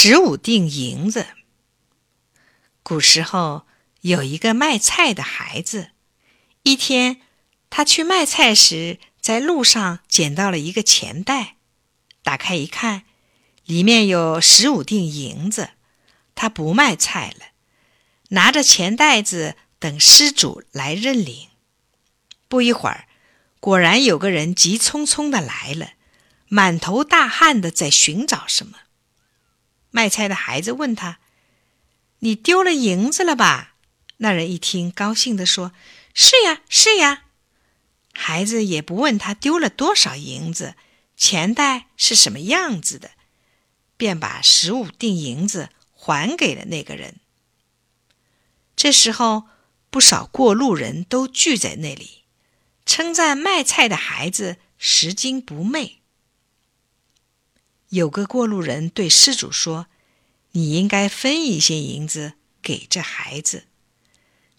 十五锭银子。古时候有一个卖菜的孩子，一天他去卖菜时，在路上捡到了一个钱袋，打开一看，里面有十五锭银子。他不卖菜了，拿着钱袋子等失主来认领。不一会儿，果然有个人急匆匆的来了，满头大汗的在寻找什么。卖菜的孩子问他：“你丢了银子了吧？”那人一听，高兴地说：“是呀，是呀。”孩子也不问他丢了多少银子，钱袋是什么样子的，便把十五锭银子还给了那个人。这时候，不少过路人都聚在那里，称赞卖菜的孩子拾金不昧。有个过路人对施主说：“你应该分一些银子给这孩子。”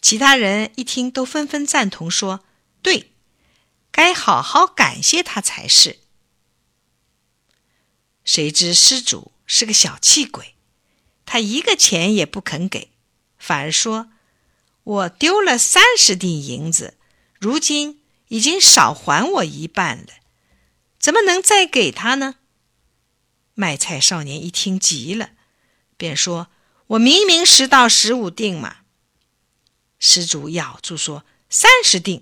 其他人一听，都纷纷赞同说：“对，该好好感谢他才是。”谁知施主是个小气鬼，他一个钱也不肯给，反而说：“我丢了三十锭银子，如今已经少还我一半了，怎么能再给他呢？”卖菜少年一听急了，便说：“我明明拾到十五锭嘛。”施主咬住说：“三十锭。”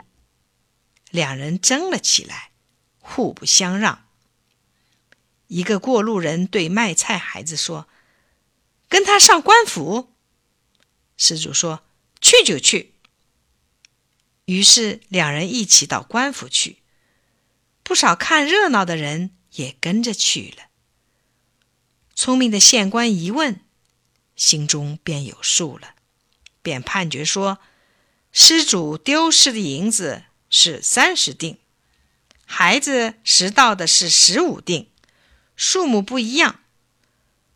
两人争了起来，互不相让。一个过路人对卖菜孩子说：“跟他上官府。”施主说：“去就去。”于是两人一起到官府去，不少看热闹的人也跟着去了。聪明的县官一问，心中便有数了，便判决说：失主丢失的银子是三十锭，孩子拾到的是十五锭，数目不一样，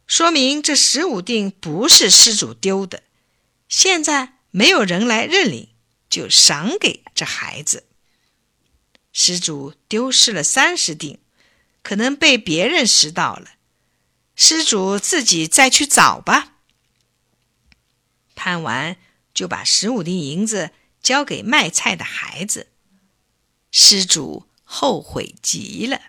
说明这十五锭不是失主丢的。现在没有人来认领，就赏给这孩子。失主丢失了三十锭，可能被别人拾到了。施主自己再去找吧。判完，就把十五锭银子交给卖菜的孩子。施主后悔极了。